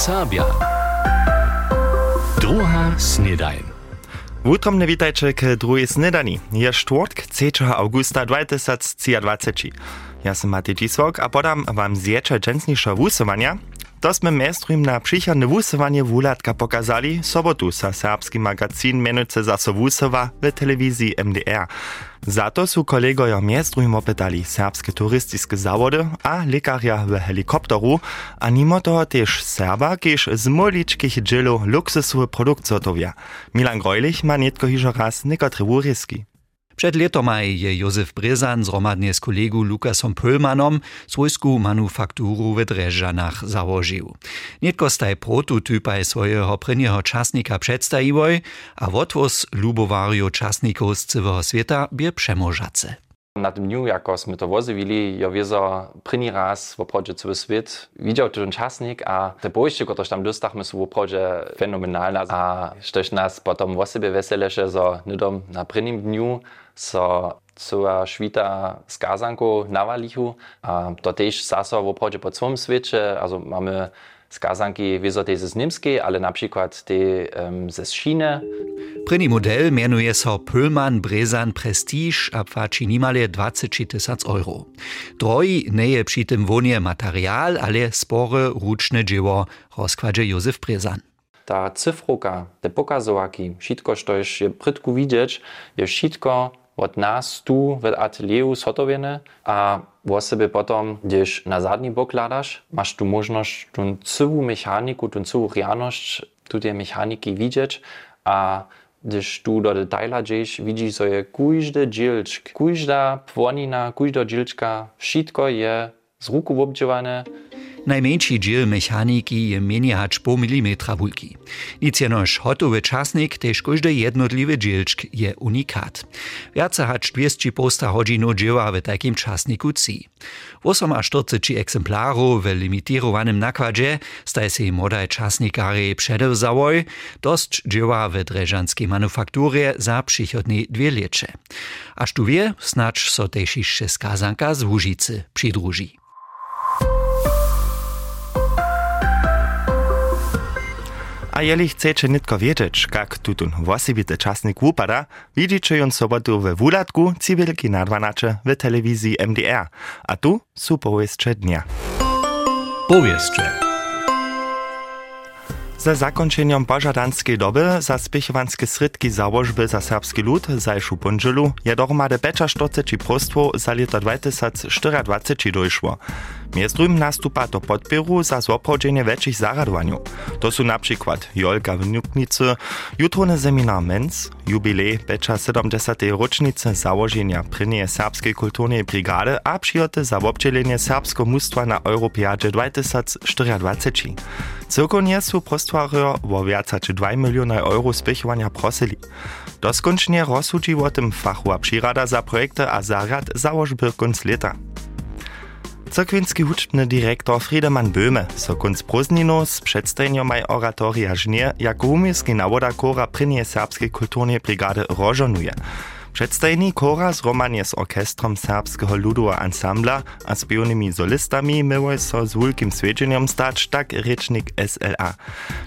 Serbia. Druga snedajn. Wutromne witajcie k drugiej snedani. Je czwartk 3 augusta 2023. Ja sam Matej Dzisłok, a podam wam zjecze dżensniejsze wusowania, to sme mestrujim na przychodne wusowanie wulatka pokazali sobotu sa serbski magazin menujce zaso wusowa w telewizji MDR. Za to su kolegojo mestrujim opytali serbskie turystyczne zawody a lekarja w helikopteru, a mimo toho też Serba, kież z luksusowy produkt zotowia. Milan Grojlich ma netko hižo raz nekotre wuryski. Przed letomaj je Józef Brezan zromadnie z kolegu Lukasom Pölmanom swojsku manufakturu w Dreżanach założył. Nietko staj prototypaj swojego prynjeho czasnika przedstawiwoj, a wotwos lubowario czasników z całego świata bie przemożace. Na tym dniu, jako sme to wozywili, ja wiezo první raz w obchodzie cały świat widział ten czasnik, a te bojście, które tam dostachmy, są w obchodzie fenomenalne. A sztoś nas potem o sobie weselesze, że nidom na prvním dniu so cała świta z kazanką nawalichu, a to też zaso w obchodzie po całym świecie, also mamy skazanki wieso te z niemskiej, ale na przykład te um, ze Chiny. Prynny model mianuje so Pölman Brezan Prestige a płaci nimale 20 tysac euro. Droj nie je przy tym wonie material, ale spore ruczne dzieło, rozkładzie Józef Brezan. Ta cyfroka, te pokazowaki, wszystko, co je prydku widzieć, je wszystko od nas tu w atelieru zhotowione, a o sobie potom, gdyż na zadni bok ladasz, masz tu możliwość tą całą mechaniku, tą całą realność tutaj mechaniki widzieć, a gdyż tu do detala gdzieś widzisz sobie każdy dzielczk, każda płonina, każda dzielczka, wszystko je z ruku obdziewane, Najmniejszy dziel mechaniki je mniej hacz pół milimetra bulki. Nic jenoż hotowy czasnik, też każdy jednotliwy dzielczk je unikat. Wiace hacz 200 posta hodzinu dzieła w takim czasniku ci. 48 egzemplarów w limitowanym nakładzie staj się modaj czasnikary przedewzałoj, dość dzieła w dreżanskiej manufakturze za przychodnie dwie lecze. Aż tu wie, snacz so też jeszcze skazanka z Łużycy przydruży. A jeli chcecie nitko wiedzieć, jak tutun wosibity czasnik upada, widzicie ją sobotu w wulatku Cywilki na 12 w telewizji MDR. A tu są powieście dnia. Powieście. Za zakończeniem pożadanskiej doby za spiechowanskie srydki założby za serbski lud zajszu pundzielu je dohromady 45 prostwo za lata 2024 dojszło. Między nastupa do podpieru za zobchodzenie większych zaradowaniu. To są na przykład Jolka w Nuknicy, jutrony seminar MENS, jubilej becza 70. rocznicy założenia prynie serbskiej kulturnej brigady a przyjoty za obdzielenie serbskiego mustwa na Europeadzie 2024. Cyrkonie są prostwario o więcej 2 miliony euro spiechowania prosili. Doskoncznie rozsudzi o tym fachu a przyrada za projekty a zarad założby konc leta. Cyrkwinski huczbny dyrektor Friedemann Böhme so kunc prózdninu z przedstawieniomaj oratoria żnie jako umiejski nawoda kora prynie serbskiej kulturnej brigady rożonuje. Przedstajni kora zromanie z orkestrom serbskiego ludowego ansambla a śpiewnymi solistami miły so z wielkim swiedzeniem stać tak rycznik SLA.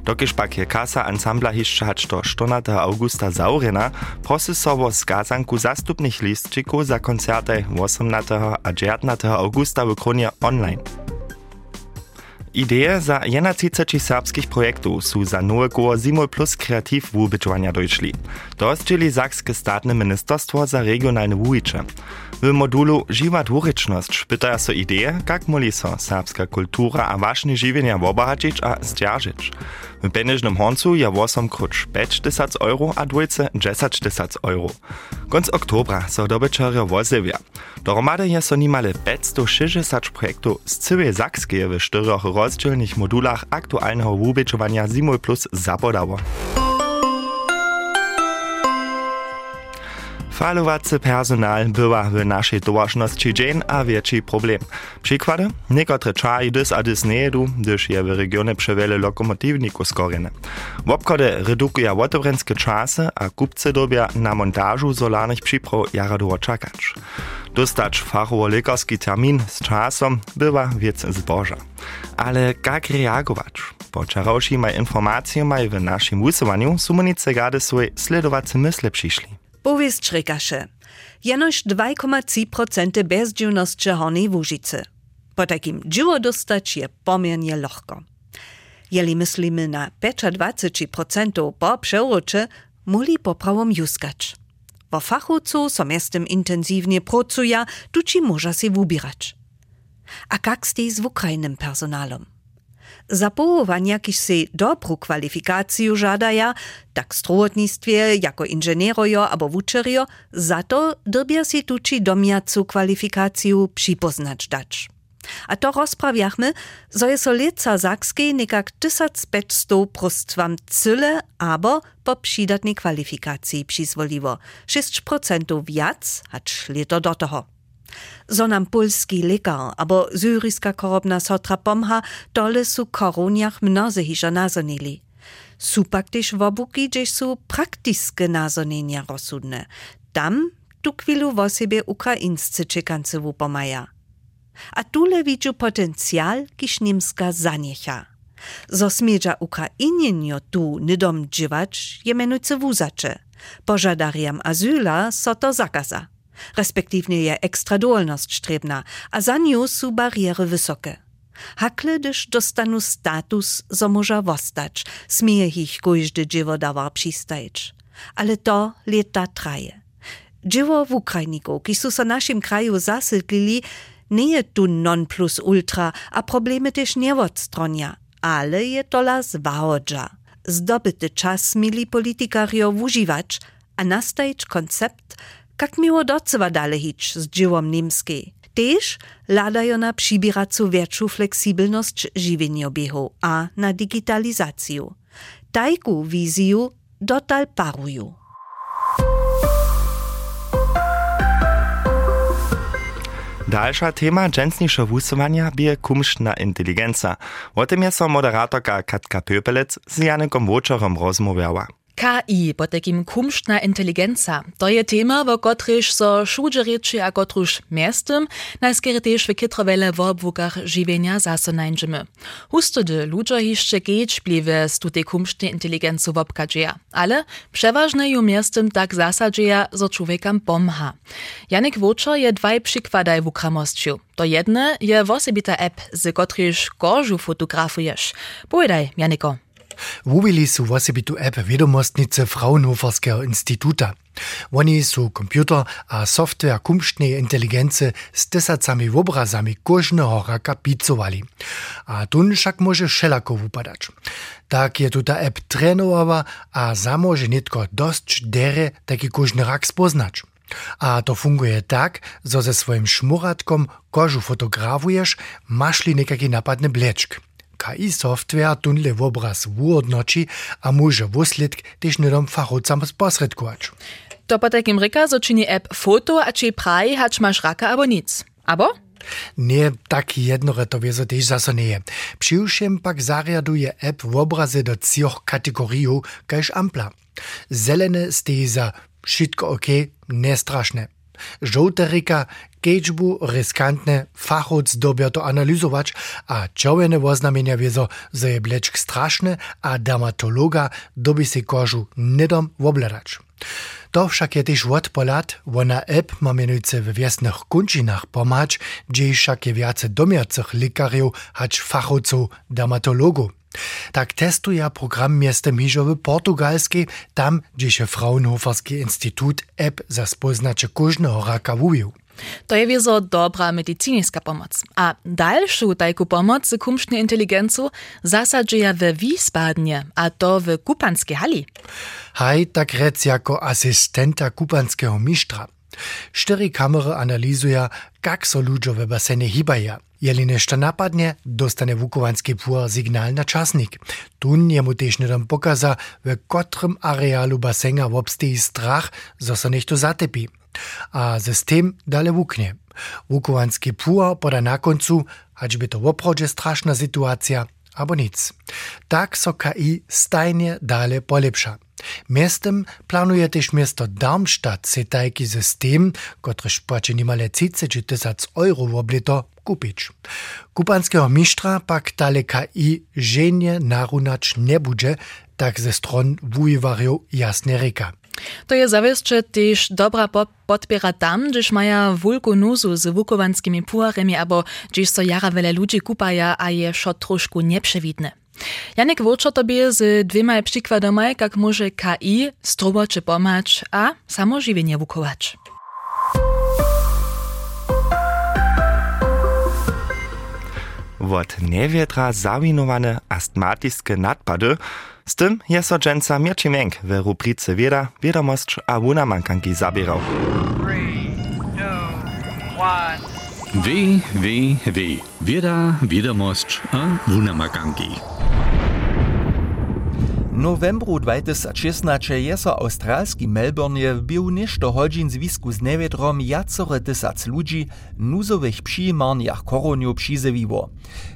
Dokiż pak je kasa ansambla jeszcze do 14 augusta zaurena, prosy so o skazanku zastupnych listczyków za koncerty 18 a 19 augusta w kronie online. Ideje za 11 serbskich projektów su za nowego zimol plus kreativ w wybyczwania dojszli. To czyli Sakskie Statne Ministerstwo za Regionalne Wójcze. W modulu Żywa dwuryczność pytają so ideje, jak moli so serbska kultura a ważne żywienia obohacić a zdzierżyć. W peneżnym honcu je 8 krucz 5 tysac euro a dwójce 10 tysac euro. Konc oktobra so dobyczerio wozywia. Dohromady je so nimale 560 projektów z całej Sakskiej w czterech rozdzielnych modulach aktualnego wubyczowania Simul Plus zapodało. Schwalowacy personal była w naszej towarzności dzień a większy problem. Przykłady? Niektóre czai dys a dys nie jedu, gdyż je w regionie przewiele lokomotywników skorene. W obchody redukuje wotobrenskie czasy, a kupcy dobia na montażu solarnych przypraw jara długo czekać. Dostać fachowo-lekarski termin z czasem była wiec zboża. Ale jak reagować? Po czarowsi maj informacje maj w naszym łysowaniu sumunice gady swoje sledowacy mysle przyszli. Powieść rekaše. Jenož 2,3% bezdzielności hornej Łużycy. Po takim dziło dostać je pomiernie lochko. Jeli myslimy na 25% po przeurocze, muli poprawom juskać. Wo fachowcu so miestem intensywnie pracuje, tuci może się wybierać. A jak z z ukrajnym personalem? Za połowania, kiż se dobrą kwalifikację żadaja, tak strojotnictwie, jako inżynierojo albo wuczerio, za to dobia się tuci domiacu kwalifikację przypoznać dać. A to rozprawiachmy, zo je so leca Sakskiej nekak 1500 prostwam cyle abo po przydatnej kwalifikacji przyzwoliło. 6% wiac, hacz leto do toho. Zo nam polski lekar abo syryjska korobna sotra pomha, dole su koroniach mnoze hižo nazonili. Su pak też wobuki, gdzieś su praktiskie nazonienia rozsudne. Tam tu chwilu wo siebie ukraińscy czekance wupomaja. A tule widzu potencjal, kiż niemska zaniecha. Zo smieża Ukrainienio tu nydom dziwać, je menujce wuzacze. Pożadariam azyla so to zakaza. Respektywnie je ekstradolność strebna, a za nią su bariery wysokie. Hakle, gdyż dostanu status, zo może wostać, smieje ich każdy dziewo dawar przystajeć. Ale to lata traje. Dziewo w Ukrajniku, ki su naszym kraju zasyedlili, nie je tu non plus ultra, a problemy też nie odstronia, ale je tola zwahodża. Zdobyty czas mieli politikario używać, a nastajeć koncept, jak miło docewa dalej hić z dziełom niemskiej. Też ladają na przybieracą większą fleksibelność żywieniobiechu a na digitalizację. Tajku wizję dotal parują. Dalsza tema dżęsniejsza wusowania bie kumsztna inteligencja. O tym jest moderatorka Katka Pöpelec z Janekom Woczorem rozmawiała. KI, po takim kumštna inteligenca. To je tema, wo kotryž so šudžerieči a kotruž miestem, najskere tež v kitrovele v obvukach žiwienia zaso najdziemy. Husto de ludzo hišće geč bliwe z tutej kumštnej inteligencu w obkadzieja, ale przeważne ju miestem tak zasadzieja, zo człowiekam pomha. Janek Wočo je dwaj przykładaj w ukramostju. To jedne je wosebita app, z kotryž kožu fotografuješ. Powiedaj, Janiko. Wubili su wosibitu app Wiadomostnice Fraunhoferskiego Instituta. Oni su komputer a software kumštnej inteligency z tysacami obrazami kožného raka picowali. A tun však może šelako wupadać. Tak je tuta app trenowa a zamože nitko dość dere taki kožny rak spoznać. A to funguje tak, że ze swoim szmuratkom kożu fotografujesz, masz li nekaki napadny blečk. KI software tunle obraz wuodnoči a może wusledk też nidom fachowcam sposredkować. To po takim ryka zaczyni app foto, a czy praj, hacz masz raka albo nic. Abo? Nie tak jednoretowie so też zaso nie. Przyjrzem pak zariaduje app w obrazy do trzech kategorii, każ ampla. Zelene steje za wszystko ok, nie straszne. Żółte ryka keďbu riskantne fachowc dobia to analyzować, a czerwone oznamienia wiezo, że je bleczk straszne, a dermatologa dobi się kożu nedom wobledać. To však je też od polat, wona app ma mianujce w wiesnych kunčinach pomać, gdzie však je wiace domiacych lekariów, hacz fachowców dermatologów. Tak testuje program miastem hižo w portugalskiej, tam, gdzie się Fraunhoferski Institut app za spoznacie kożnego raka wubił. To je wiezo dobra medycyńska pomoc. A dalszą tajku pomoc z kumsznej inteligencu zasadzieja we Wiesbaden, a to w kupanskiej hali. Haj, tak rec jako asystenta kupanskiego mistrza. Cztery kamery analizuje, kak so ludzie w basenie hibaja. Jeli nešto napadnie, dostane Wukovanski pur signal na czasnik. Tun jemu też nedam pokaza, w kotrym arealu basena wobsteji strach, so nicht zatepi. A system dale wuknie. Wukovanski pur poda na koncu, by to woprawdzie straszna sytuacja, abo nic. Tak so KI stajnie dale polepsza. Miestem planuje też miasto Darmstadt se tajki system, kotryż płaci niemale 30 tysac euro w oblito kupić. Kupanskiego mistrza pak dale KI żenie narunać nie będzie, tak ze stron wujewariów jasne reka. To je zawieszcze też dobra podpiera tam, gdyż maja wulku nuzu z wukowanskimi puaremi, abo gdzieś so jara wiele ludzi kupaja, a je szot troszku nieprzewidne. Janek Wurczo tobie z dwiema przykładami, jak może KI strobocze pomać, a samo wukować. Wot nevietra zawinowane astmatiskie nadpady z tym je so dżęca Mirci Menk w rubrice Wieda, Wiadomość a Wunamankanki zabierał. Wie, wie, wie. Wieda, Wiadomość a Wunamankanki. Novembru 2016 je so australski Melbourne był nešto hodźin zwisku z newiedrom jacore tysac ludzi nuzowych przyjmarniach koroniu przyzewiło.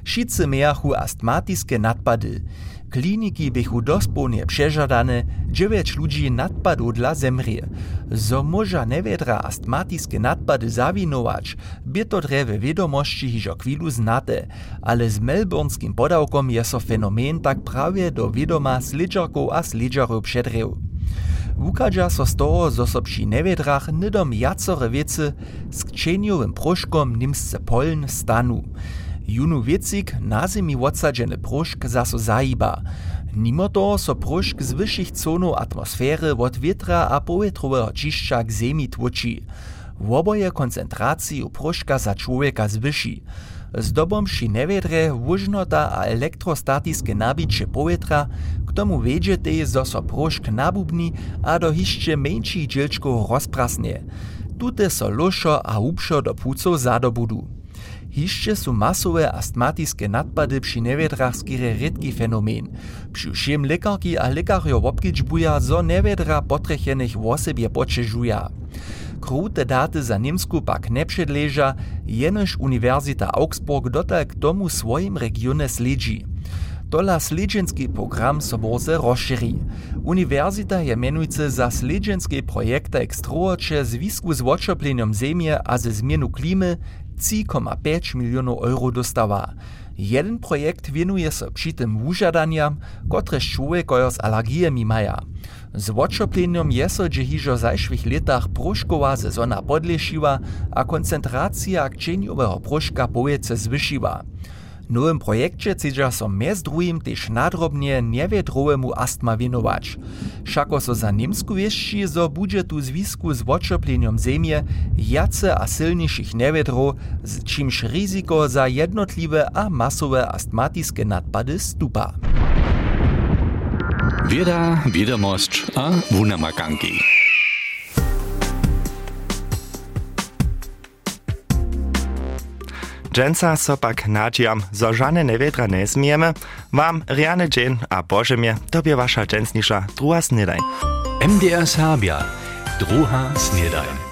Wszyscy miachu astmatiske nadpady. Kliniki bychu dospolnie przeżadane, dziewięć ludzi nadpadu dla zemrie. Zo może newiedra astmatiske nadpady zawinować, by to drewe wiadomości chwilu znate, ale z melbournskim podawkom je so fenomen tak prawie do wiadoma slidżarków a slidżarów przedreł. Wukadža so z toho, zo so nevědrach nidom jacore proškom nimsce poln stanu. Junu Wiecik na zemi odsadzeny pruszk zaso zajiba. Mimo to so pruszk z wyższych atmosfery od wietra a powietrowego čišća k zemi tłuči. Woboje koncentracji u pruszka za człowieka zwyši. Z dobom przy newiedre wužnota a elektrostatiske nabicie powietra, k tomu wiedziete, zo so pruszk nabubni a do hišće mniejszych dzielczków rozprasnie. Tute so luszo a upšo do płuców zadobudu. Hišće su masowe astmatiske nadpady przy nevědrach skire redki fenomen. Przy všem lekarki a lekarjo obkičbuja, zo nevědra potrechenych wosebje počežuja. Krute daty za Niemsku pak nepředleža, jenož Univerzita Augsburg dotal k tomu svojim regione sledži. Tola sledženski program so borze rozširi. Univerzita je menujce za sledženske projekte ekstroče zwisku z očoplenjom zemje a ze zmienu klimy 3,5 milionów euro dostawa. Jeden projekt wienuje się przy tym wużadaniam, które człowiekojo z alergijami maja. Z oczopleniem je so dże hižo zajszwych latach proszkowa sezona podlešiła, a koncentracja kczeniowego proszka powiece zwyšiła nowym projekcie chcedźa so mjez drugim tež nadrobnie niewiedrowemu astma wienować. Šako so za Niemsku wieszczy, zo budże tu zwisku z oczopleniem zemie jace a silniejszych niewiedrów, z czymś ryzyko za jednotliwe a masowe astmatiske nadpady stupa. Wieda, wiadomość a wunamakanki. Dżęca so pak nadziejam, zo żane newiedra nie zmiemy, wam riany dzień a Bożemie tobie wasza dżęsnisza druga. MDR Sabia, druga snedaj.